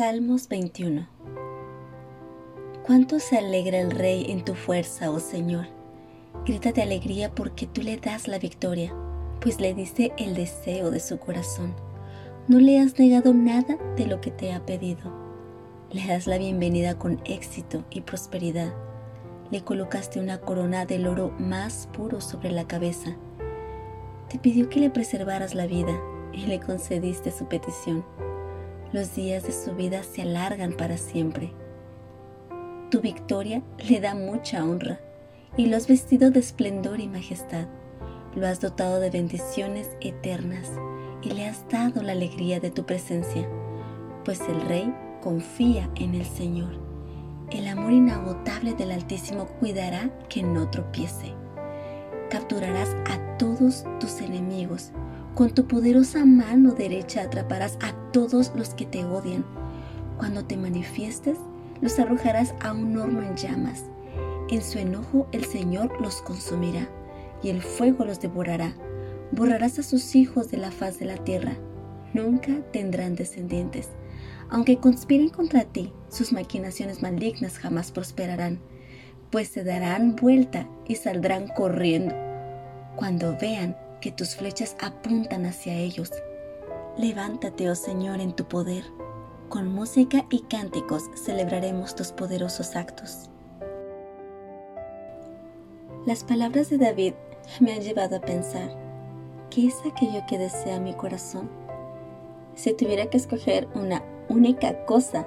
Salmos 21 Cuánto se alegra el Rey en tu fuerza, oh Señor. Grita de alegría porque tú le das la victoria, pues le diste el deseo de su corazón. No le has negado nada de lo que te ha pedido. Le das la bienvenida con éxito y prosperidad. Le colocaste una corona del oro más puro sobre la cabeza. Te pidió que le preservaras la vida y le concediste su petición los días de su vida se alargan para siempre. Tu victoria le da mucha honra y lo has vestido de esplendor y majestad. Lo has dotado de bendiciones eternas y le has dado la alegría de tu presencia, pues el Rey confía en el Señor. El amor inagotable del Altísimo cuidará que no tropiece. Capturarás a todos tus enemigos con tu poderosa mano derecha atraparás a todos los que te odian. Cuando te manifiestes, los arrojarás a un horno en llamas. En su enojo el Señor los consumirá y el fuego los devorará. Borrarás a sus hijos de la faz de la tierra. Nunca tendrán descendientes. Aunque conspiren contra ti, sus maquinaciones malignas jamás prosperarán, pues se darán vuelta y saldrán corriendo. Cuando vean que tus flechas apuntan hacia ellos. Levántate, oh Señor, en tu poder. Con música y cánticos celebraremos tus poderosos actos. Las palabras de David me han llevado a pensar, ¿qué es aquello que desea mi corazón? Si tuviera que escoger una única cosa,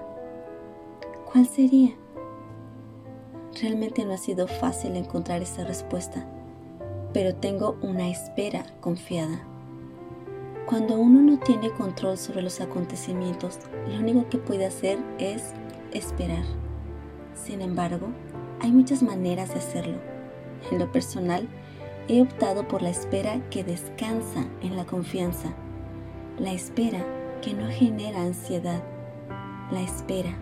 ¿cuál sería? Realmente no ha sido fácil encontrar esa respuesta pero tengo una espera confiada. Cuando uno no tiene control sobre los acontecimientos, lo único que puede hacer es esperar. Sin embargo, hay muchas maneras de hacerlo. En lo personal, he optado por la espera que descansa en la confianza, la espera que no genera ansiedad, la espera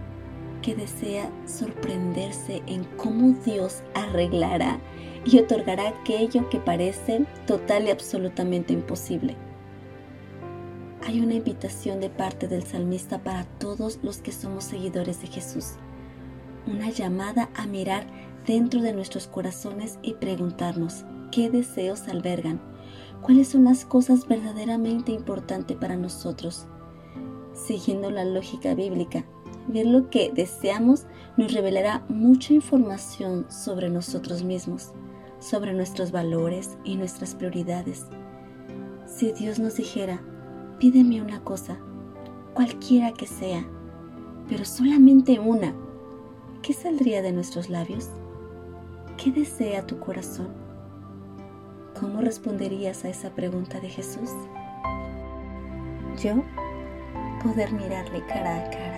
que desea sorprenderse en cómo Dios arreglará y otorgará aquello que parece total y absolutamente imposible. Hay una invitación de parte del salmista para todos los que somos seguidores de Jesús. Una llamada a mirar dentro de nuestros corazones y preguntarnos qué deseos albergan, cuáles son las cosas verdaderamente importantes para nosotros. Siguiendo la lógica bíblica, ver lo que deseamos nos revelará mucha información sobre nosotros mismos sobre nuestros valores y nuestras prioridades. Si Dios nos dijera, pídeme una cosa, cualquiera que sea, pero solamente una, ¿qué saldría de nuestros labios? ¿Qué desea tu corazón? ¿Cómo responderías a esa pregunta de Jesús? Yo, poder mirarle cara a cara